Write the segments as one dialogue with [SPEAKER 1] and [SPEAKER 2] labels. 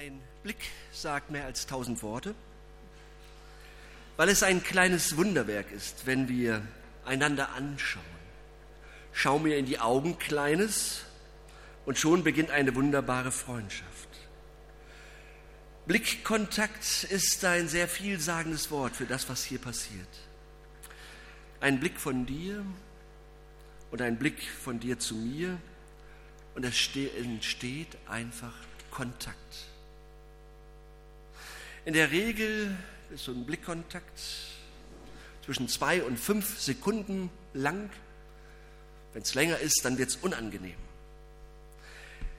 [SPEAKER 1] Ein Blick sagt mehr als tausend Worte, weil es ein kleines Wunderwerk ist, wenn wir einander anschauen. Schau mir in die Augen, Kleines, und schon beginnt eine wunderbare Freundschaft. Blickkontakt ist ein sehr vielsagendes Wort für das, was hier passiert. Ein Blick von dir und ein Blick von dir zu mir und es entsteht einfach Kontakt. In der Regel ist so ein Blickkontakt zwischen zwei und fünf Sekunden lang. Wenn es länger ist, dann wird es unangenehm.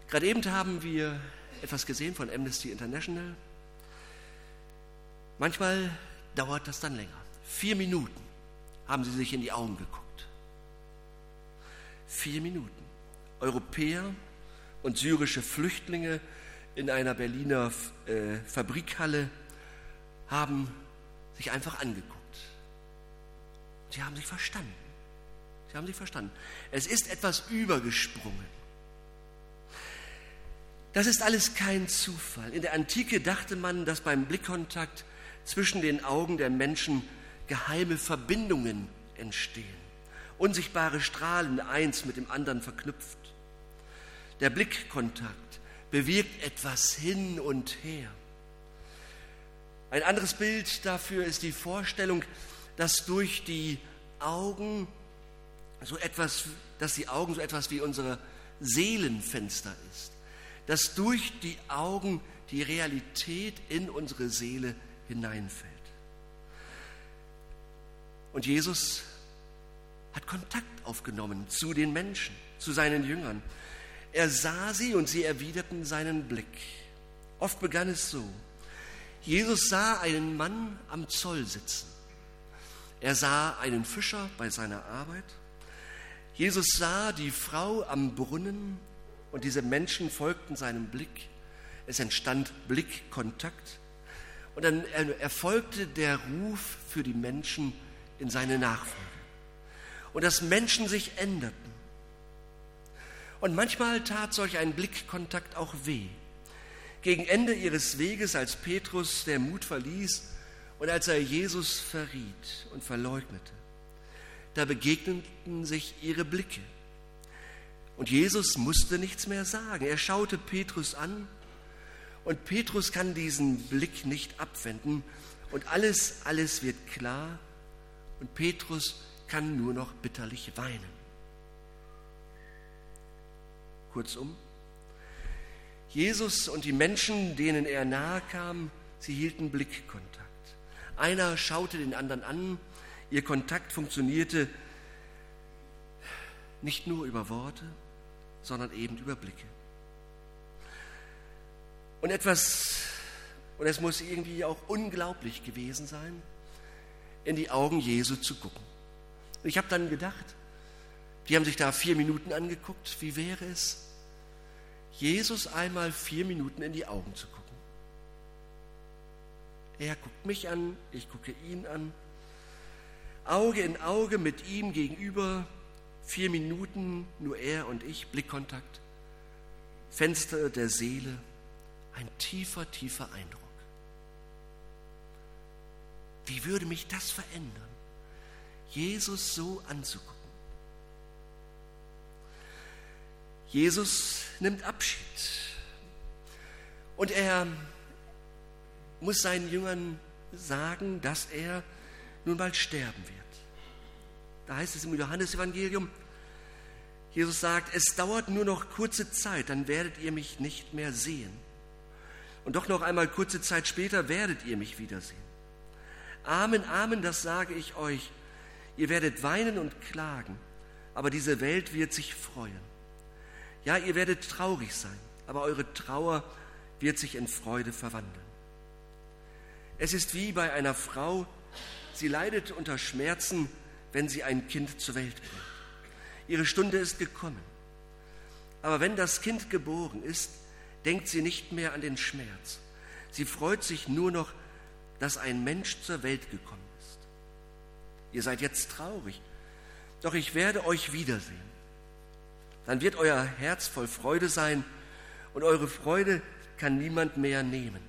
[SPEAKER 1] Gerade eben haben wir etwas gesehen von Amnesty International. Manchmal dauert das dann länger. Vier Minuten haben sie sich in die Augen geguckt. Vier Minuten. Europäer und syrische Flüchtlinge in einer Berliner äh, Fabrikhalle haben sich einfach angeguckt. Sie haben sich verstanden. Sie haben sich verstanden. Es ist etwas übergesprungen. Das ist alles kein Zufall. In der Antike dachte man, dass beim Blickkontakt zwischen den Augen der Menschen geheime Verbindungen entstehen, unsichtbare Strahlen eins mit dem anderen verknüpft. Der Blickkontakt bewirkt etwas hin und her. Ein anderes Bild dafür ist die Vorstellung, dass durch die Augen so etwas, dass die Augen so etwas wie unsere Seelenfenster ist, dass durch die Augen die Realität in unsere Seele hineinfällt. Und Jesus hat Kontakt aufgenommen zu den Menschen, zu seinen Jüngern. Er sah sie und sie erwiderten seinen Blick. Oft begann es so. Jesus sah einen Mann am Zoll sitzen. Er sah einen Fischer bei seiner Arbeit. Jesus sah die Frau am Brunnen und diese Menschen folgten seinem Blick. Es entstand Blickkontakt. Und dann erfolgte der Ruf für die Menschen in seine Nachfolge. Und dass Menschen sich änderten. Und manchmal tat solch ein Blickkontakt auch weh. Gegen Ende ihres Weges, als Petrus der Mut verließ und als er Jesus verriet und verleugnete, da begegneten sich ihre Blicke. Und Jesus musste nichts mehr sagen. Er schaute Petrus an und Petrus kann diesen Blick nicht abwenden und alles, alles wird klar und Petrus kann nur noch bitterlich weinen. Kurzum, Jesus und die Menschen, denen er nahe kam, sie hielten Blickkontakt. Einer schaute den anderen an, ihr Kontakt funktionierte nicht nur über Worte, sondern eben über Blicke. Und etwas, und es muss irgendwie auch unglaublich gewesen sein, in die Augen Jesu zu gucken. Ich habe dann gedacht, die haben sich da vier Minuten angeguckt. Wie wäre es, Jesus einmal vier Minuten in die Augen zu gucken? Er guckt mich an, ich gucke ihn an. Auge in Auge mit ihm gegenüber, vier Minuten, nur er und ich, Blickkontakt. Fenster der Seele, ein tiefer, tiefer Eindruck. Wie würde mich das verändern, Jesus so anzugucken? Jesus nimmt Abschied. Und er muss seinen Jüngern sagen, dass er nun bald sterben wird. Da heißt es im Johannesevangelium, Jesus sagt, es dauert nur noch kurze Zeit, dann werdet ihr mich nicht mehr sehen. Und doch noch einmal kurze Zeit später werdet ihr mich wiedersehen. Amen, Amen, das sage ich euch. Ihr werdet weinen und klagen, aber diese Welt wird sich freuen. Ja, ihr werdet traurig sein, aber eure Trauer wird sich in Freude verwandeln. Es ist wie bei einer Frau, sie leidet unter Schmerzen, wenn sie ein Kind zur Welt bringt. Ihre Stunde ist gekommen. Aber wenn das Kind geboren ist, denkt sie nicht mehr an den Schmerz. Sie freut sich nur noch, dass ein Mensch zur Welt gekommen ist. Ihr seid jetzt traurig, doch ich werde euch wiedersehen dann wird euer Herz voll Freude sein und eure Freude kann niemand mehr nehmen.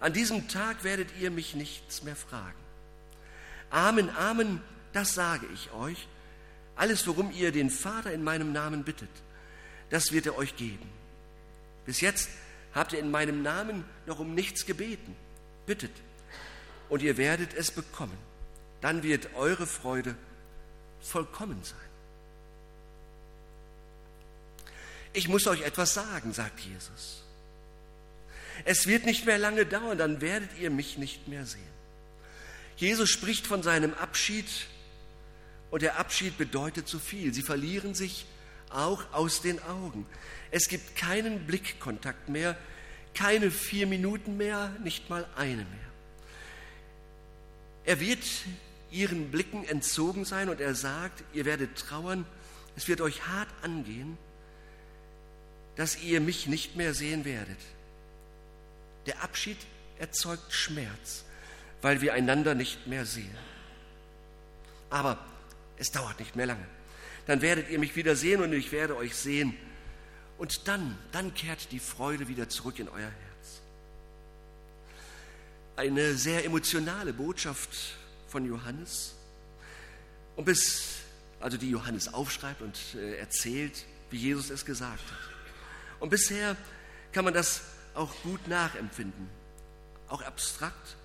[SPEAKER 1] An diesem Tag werdet ihr mich nichts mehr fragen. Amen, Amen, das sage ich euch. Alles, worum ihr den Vater in meinem Namen bittet, das wird er euch geben. Bis jetzt habt ihr in meinem Namen noch um nichts gebeten. Bittet, und ihr werdet es bekommen. Dann wird eure Freude vollkommen sein. Ich muss euch etwas sagen, sagt Jesus. Es wird nicht mehr lange dauern, dann werdet ihr mich nicht mehr sehen. Jesus spricht von seinem Abschied und der Abschied bedeutet so viel. Sie verlieren sich auch aus den Augen. Es gibt keinen Blickkontakt mehr, keine vier Minuten mehr, nicht mal eine mehr. Er wird ihren Blicken entzogen sein und er sagt, ihr werdet trauern, es wird euch hart angehen, dass ihr mich nicht mehr sehen werdet. Der Abschied erzeugt Schmerz, weil wir einander nicht mehr sehen. Aber es dauert nicht mehr lange. Dann werdet ihr mich wieder sehen und ich werde euch sehen. Und dann, dann kehrt die Freude wieder zurück in euer Herz. Eine sehr emotionale Botschaft von Johannes. Und bis, also die Johannes aufschreibt und äh, erzählt, wie Jesus es gesagt hat. Und bisher kann man das auch gut nachempfinden, auch abstrakt.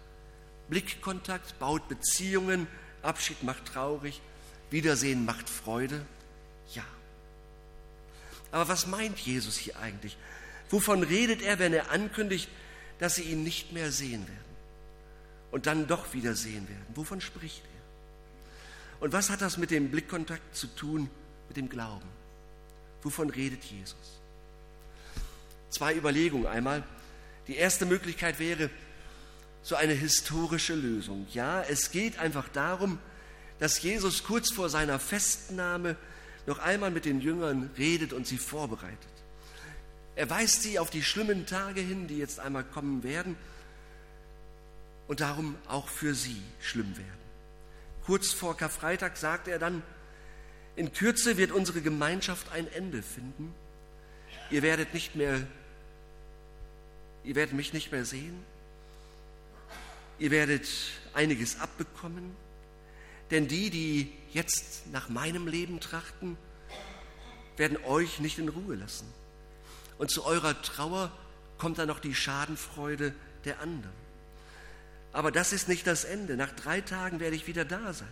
[SPEAKER 1] Blickkontakt baut Beziehungen, Abschied macht traurig, Wiedersehen macht Freude. Ja. Aber was meint Jesus hier eigentlich? Wovon redet er, wenn er ankündigt, dass sie ihn nicht mehr sehen werden und dann doch wieder sehen werden? Wovon spricht er? Und was hat das mit dem Blickkontakt zu tun, mit dem Glauben? Wovon redet Jesus? Zwei Überlegungen. Einmal, die erste Möglichkeit wäre so eine historische Lösung. Ja, es geht einfach darum, dass Jesus kurz vor seiner Festnahme noch einmal mit den Jüngern redet und sie vorbereitet. Er weist sie auf die schlimmen Tage hin, die jetzt einmal kommen werden und darum auch für sie schlimm werden. Kurz vor Karfreitag sagt er dann, in Kürze wird unsere Gemeinschaft ein Ende finden. Ihr werdet nicht mehr Ihr werdet mich nicht mehr sehen. Ihr werdet einiges abbekommen. Denn die, die jetzt nach meinem Leben trachten, werden euch nicht in Ruhe lassen. Und zu eurer Trauer kommt dann noch die Schadenfreude der anderen. Aber das ist nicht das Ende. Nach drei Tagen werde ich wieder da sein.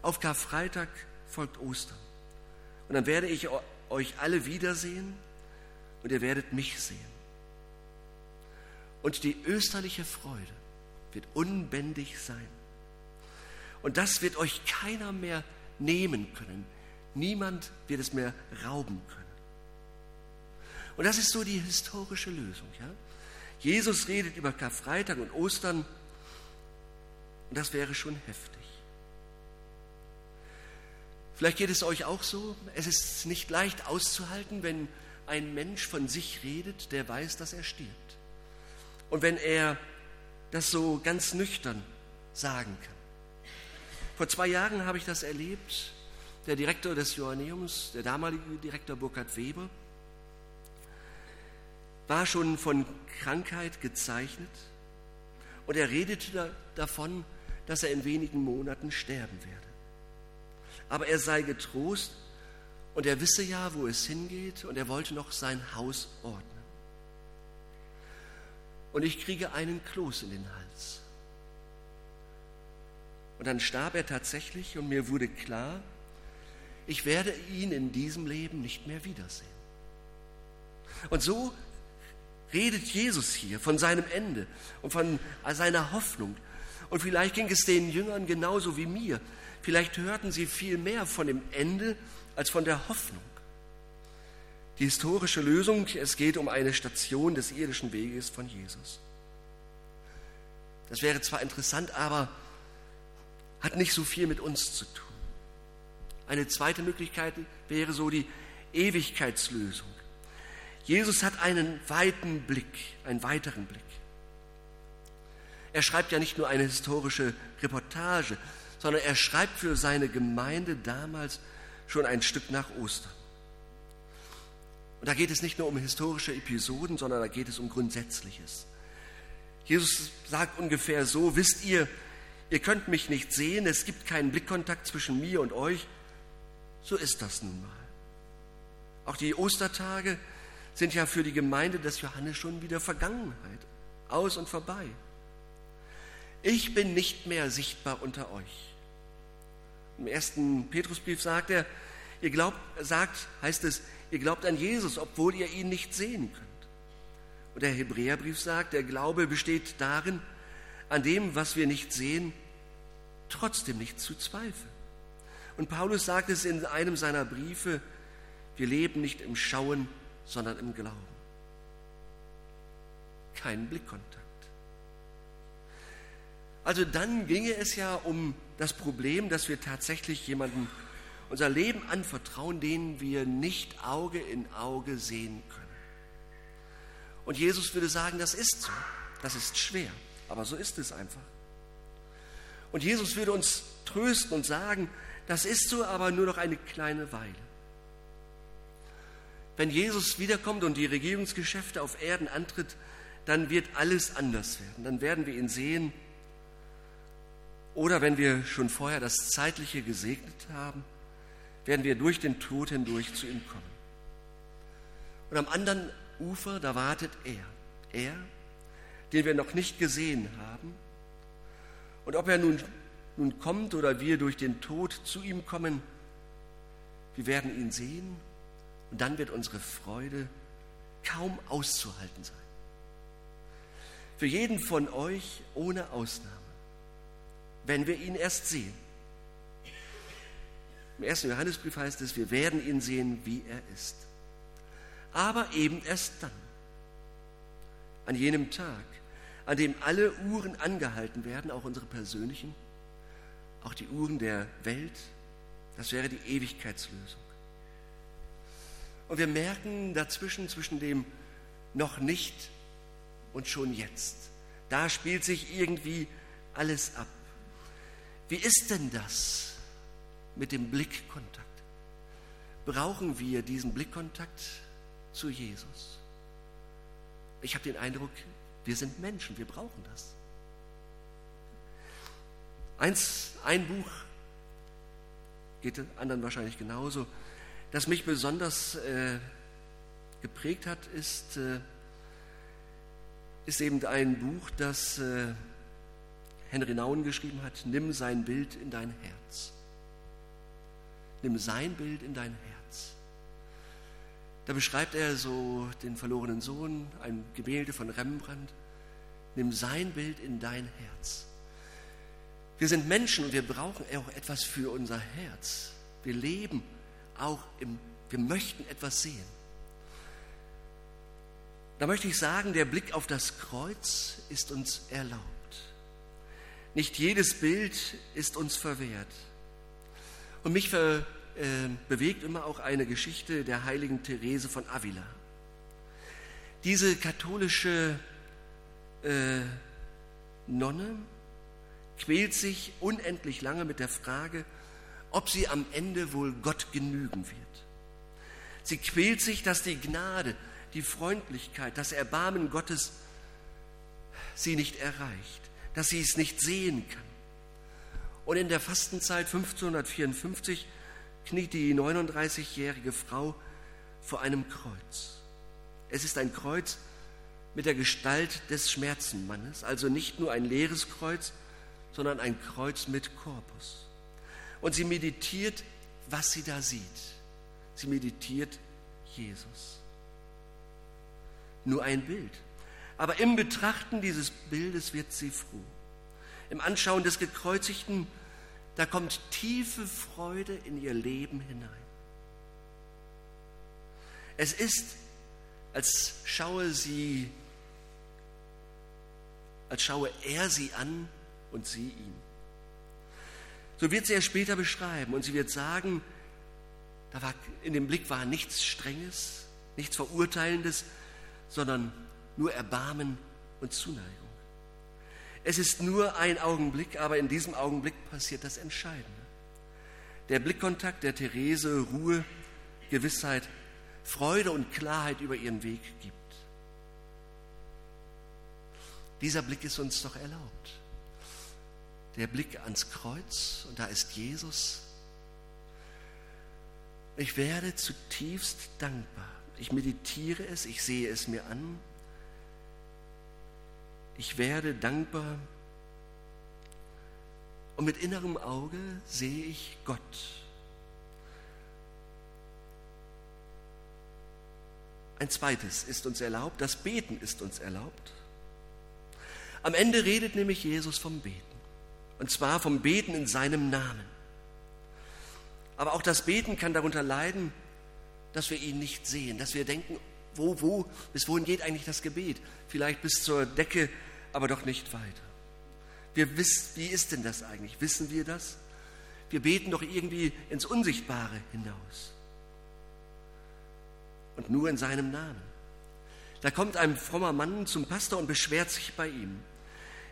[SPEAKER 1] Auf Karfreitag folgt Ostern. Und dann werde ich euch alle wiedersehen und ihr werdet mich sehen. Und die österliche Freude wird unbändig sein. Und das wird euch keiner mehr nehmen können. Niemand wird es mehr rauben können. Und das ist so die historische Lösung. Ja? Jesus redet über Karfreitag und Ostern und das wäre schon heftig. Vielleicht geht es euch auch so. Es ist nicht leicht auszuhalten, wenn ein Mensch von sich redet, der weiß, dass er stirbt und wenn er das so ganz nüchtern sagen kann. Vor zwei Jahren habe ich das erlebt. Der Direktor des Joanneums, der damalige Direktor Burkhard Weber, war schon von Krankheit gezeichnet und er redete da, davon, dass er in wenigen Monaten sterben werde. Aber er sei getrost und er wisse ja, wo es hingeht und er wollte noch sein Haus ordnen und ich kriege einen Kloß in den Hals. Und dann starb er tatsächlich und mir wurde klar, ich werde ihn in diesem Leben nicht mehr wiedersehen. Und so redet Jesus hier von seinem Ende und von seiner Hoffnung. Und vielleicht ging es den Jüngern genauso wie mir. Vielleicht hörten sie viel mehr von dem Ende als von der Hoffnung. Die historische Lösung, es geht um eine Station des irdischen Weges von Jesus. Das wäre zwar interessant, aber hat nicht so viel mit uns zu tun. Eine zweite Möglichkeit wäre so die Ewigkeitslösung. Jesus hat einen weiten Blick, einen weiteren Blick. Er schreibt ja nicht nur eine historische Reportage, sondern er schreibt für seine Gemeinde damals schon ein Stück nach Ostern. Und da geht es nicht nur um historische Episoden, sondern da geht es um Grundsätzliches. Jesus sagt ungefähr so, wisst ihr, ihr könnt mich nicht sehen, es gibt keinen Blickkontakt zwischen mir und euch. So ist das nun mal. Auch die Ostertage sind ja für die Gemeinde des Johannes schon wieder Vergangenheit, aus und vorbei. Ich bin nicht mehr sichtbar unter euch. Im ersten Petrusbrief sagt er, ihr glaubt, sagt, heißt es, ihr glaubt an Jesus, obwohl ihr ihn nicht sehen könnt. Und der Hebräerbrief sagt, der Glaube besteht darin, an dem, was wir nicht sehen, trotzdem nicht zu zweifeln. Und Paulus sagt es in einem seiner Briefe, wir leben nicht im Schauen, sondern im Glauben. Kein Blickkontakt. Also dann ginge es ja um das Problem, dass wir tatsächlich jemanden unser Leben anvertrauen, den wir nicht Auge in Auge sehen können. Und Jesus würde sagen, das ist so. Das ist schwer, aber so ist es einfach. Und Jesus würde uns trösten und sagen, das ist so, aber nur noch eine kleine Weile. Wenn Jesus wiederkommt und die Regierungsgeschäfte auf Erden antritt, dann wird alles anders werden. Dann werden wir ihn sehen. Oder wenn wir schon vorher das Zeitliche gesegnet haben, werden wir durch den Tod hindurch zu ihm kommen. Und am anderen Ufer, da wartet er. Er, den wir noch nicht gesehen haben. Und ob er nun, nun kommt oder wir durch den Tod zu ihm kommen, wir werden ihn sehen und dann wird unsere Freude kaum auszuhalten sein. Für jeden von euch ohne Ausnahme, wenn wir ihn erst sehen. Im ersten Johannesbrief heißt es, wir werden ihn sehen, wie er ist aber eben erst dann, an jenem Tag, an dem alle Uhren angehalten werden, auch unsere persönlichen, auch die Uhren der Welt, das wäre die Ewigkeitslösung. Und wir merken dazwischen, zwischen dem noch nicht und schon jetzt, da spielt sich irgendwie alles ab. Wie ist denn das mit dem Blickkontakt? Brauchen wir diesen Blickkontakt zu Jesus. Ich habe den Eindruck, wir sind Menschen, wir brauchen das. Eins, ein Buch geht anderen wahrscheinlich genauso, das mich besonders äh, geprägt hat, ist, äh, ist eben ein Buch, das äh, Henry Nauen geschrieben hat, Nimm sein Bild in dein Herz. Nimm sein Bild in dein Herz. Da beschreibt er so den verlorenen Sohn, ein Gemälde von Rembrandt. Nimm sein Bild in dein Herz. Wir sind Menschen und wir brauchen auch etwas für unser Herz. Wir leben auch im, wir möchten etwas sehen. Da möchte ich sagen, der Blick auf das Kreuz ist uns erlaubt. Nicht jedes Bild ist uns verwehrt. Und mich ver, äh, bewegt immer auch eine Geschichte der heiligen Therese von Avila. Diese katholische äh, Nonne quält sich unendlich lange mit der Frage, ob sie am Ende wohl Gott genügen wird. Sie quält sich, dass die Gnade, die Freundlichkeit, das Erbarmen Gottes sie nicht erreicht, dass sie es nicht sehen kann. Und in der Fastenzeit 1554 kniet die 39-jährige Frau vor einem Kreuz. Es ist ein Kreuz mit der Gestalt des Schmerzenmannes, also nicht nur ein leeres Kreuz, sondern ein Kreuz mit Korpus. Und sie meditiert, was sie da sieht. Sie meditiert Jesus. Nur ein Bild. Aber im Betrachten dieses Bildes wird sie froh. Im Anschauen des Gekreuzigten da kommt tiefe Freude in ihr Leben hinein. Es ist, als schaue sie, als schaue er sie an und sie ihn. So wird sie er später beschreiben und sie wird sagen, da war, in dem Blick war nichts Strenges, nichts Verurteilendes, sondern nur Erbarmen und Zuneigung. Es ist nur ein Augenblick, aber in diesem Augenblick passiert das Entscheidende. Der Blickkontakt der Therese, Ruhe, Gewissheit, Freude und Klarheit über ihren Weg gibt. Dieser Blick ist uns doch erlaubt. Der Blick ans Kreuz und da ist Jesus. Ich werde zutiefst dankbar. Ich meditiere es, ich sehe es mir an. Ich werde dankbar und mit innerem Auge sehe ich Gott. Ein zweites ist uns erlaubt, das Beten ist uns erlaubt. Am Ende redet nämlich Jesus vom Beten. Und zwar vom Beten in seinem Namen. Aber auch das Beten kann darunter leiden, dass wir ihn nicht sehen, dass wir denken, wo, wo, bis wohin geht eigentlich das Gebet? Vielleicht bis zur Decke, aber doch nicht weiter. Wir wissen, wie ist denn das eigentlich? Wissen wir das? Wir beten doch irgendwie ins Unsichtbare hinaus. Und nur in seinem Namen. Da kommt ein frommer Mann zum Pastor und beschwert sich bei ihm.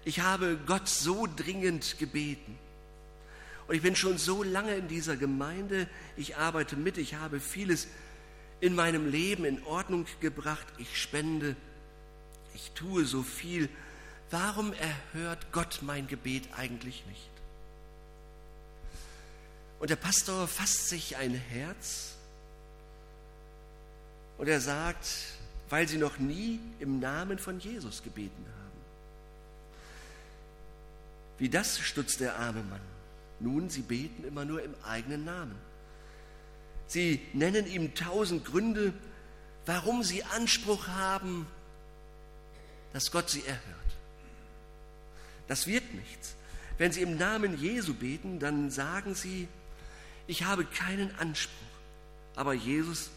[SPEAKER 1] Ich habe Gott so dringend gebeten. Und ich bin schon so lange in dieser Gemeinde. Ich arbeite mit. Ich habe vieles in meinem Leben in Ordnung gebracht. Ich spende. Ich tue so viel Warum erhört Gott mein Gebet eigentlich nicht? Und der Pastor fasst sich ein Herz und er sagt, weil sie noch nie im Namen von Jesus gebeten haben. Wie das stutzt der arme Mann. Nun, sie beten immer nur im eigenen Namen. Sie nennen ihm tausend Gründe, warum sie Anspruch haben, dass Gott sie erhört. Das wird nichts. Wenn Sie im Namen Jesu beten, dann sagen Sie, ich habe keinen Anspruch, aber Jesus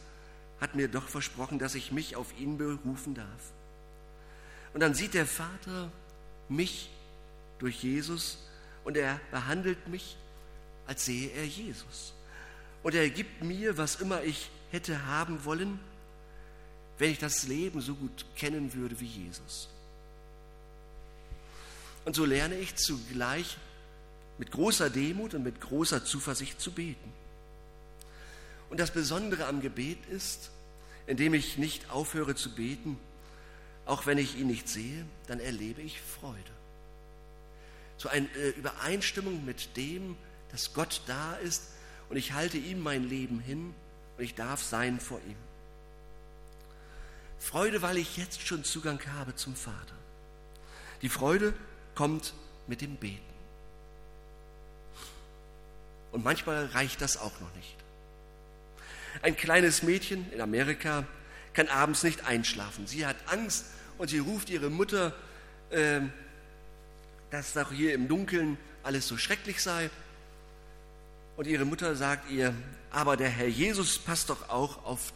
[SPEAKER 1] hat mir doch versprochen, dass ich mich auf ihn berufen darf. Und dann sieht der Vater mich durch Jesus und er behandelt mich, als sehe er Jesus. Und er gibt mir, was immer ich hätte haben wollen, wenn ich das Leben so gut kennen würde wie Jesus. Und so lerne ich zugleich mit großer Demut und mit großer Zuversicht zu beten. Und das Besondere am Gebet ist, indem ich nicht aufhöre zu beten, auch wenn ich ihn nicht sehe, dann erlebe ich Freude. So eine äh, Übereinstimmung mit dem, dass Gott da ist und ich halte ihm mein Leben hin und ich darf sein vor ihm. Freude, weil ich jetzt schon Zugang habe zum Vater. Die Freude, kommt mit dem Beten. Und manchmal reicht das auch noch nicht. Ein kleines Mädchen in Amerika kann abends nicht einschlafen. Sie hat Angst und sie ruft ihre Mutter, äh, dass doch hier im Dunkeln alles so schrecklich sei. Und ihre Mutter sagt ihr, aber der Herr Jesus passt doch auch auf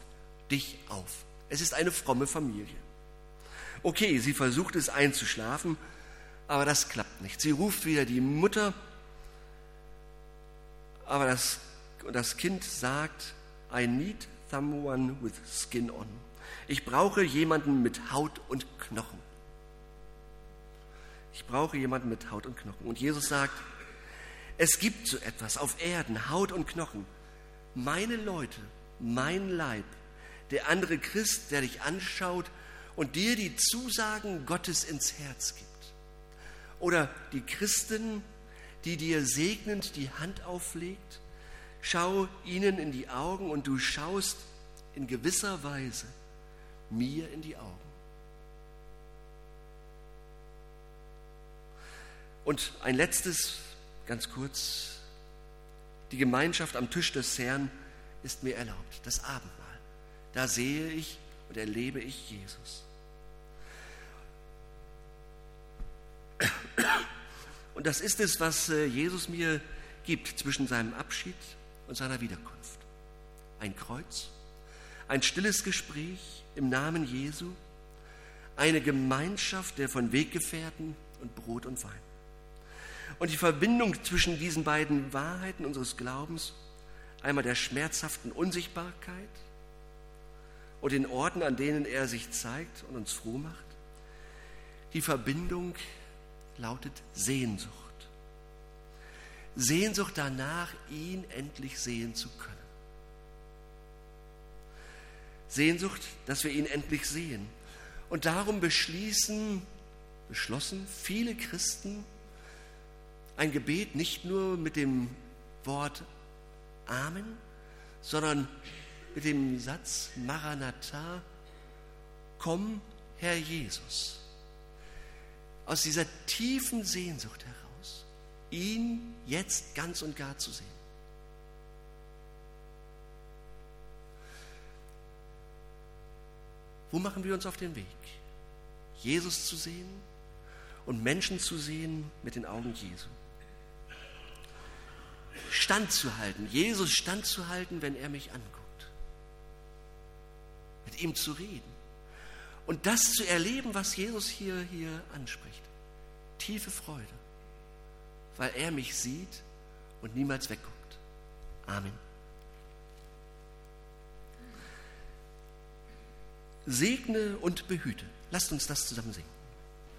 [SPEAKER 1] dich auf. Es ist eine fromme Familie. Okay, sie versucht es einzuschlafen, aber das klappt nicht. Sie ruft wieder die Mutter, aber das, das Kind sagt, I need someone with skin on. Ich brauche jemanden mit Haut und Knochen. Ich brauche jemanden mit Haut und Knochen. Und Jesus sagt, es gibt so etwas auf Erden, Haut und Knochen. Meine Leute, mein Leib, der andere Christ, der dich anschaut und dir die Zusagen Gottes ins Herz gibt. Oder die Christin, die dir segnend die Hand auflegt, schau ihnen in die Augen und du schaust in gewisser Weise mir in die Augen. Und ein letztes, ganz kurz, die Gemeinschaft am Tisch des Herrn ist mir erlaubt, das Abendmahl. Da sehe ich und erlebe ich Jesus. Und das ist es, was äh, Jesus mir gibt zwischen seinem Abschied und seiner Wiederkunft. Ein Kreuz, ein stilles Gespräch im Namen Jesu, eine Gemeinschaft der von Weggefährten und Brot und Wein. Und die Verbindung zwischen diesen beiden Wahrheiten unseres Glaubens, einmal der schmerzhaften Unsichtbarkeit und den Orten, an denen er sich zeigt und uns froh macht, die Verbindung lautet Sehnsucht. Sehnsucht danach, ihn endlich sehen zu können. Sehnsucht, dass wir ihn endlich sehen. Und darum beschließen, beschlossen viele Christen ein Gebet nicht nur mit dem Wort Amen, sondern mit dem Satz Maranatha, komm, Herr Jesus. Aus dieser tiefen Sehnsucht heraus, ihn jetzt ganz und gar zu sehen. Wo machen wir uns auf den Weg? Jesus zu sehen und Menschen zu sehen mit den Augen Jesu. Standzuhalten, Jesus standzuhalten, wenn er mich anguckt. Mit ihm zu reden. Und das zu erleben, was Jesus hier, hier anspricht. Tiefe Freude, weil er mich sieht und niemals wegguckt. Amen. Segne und behüte. Lasst uns das zusammen singen.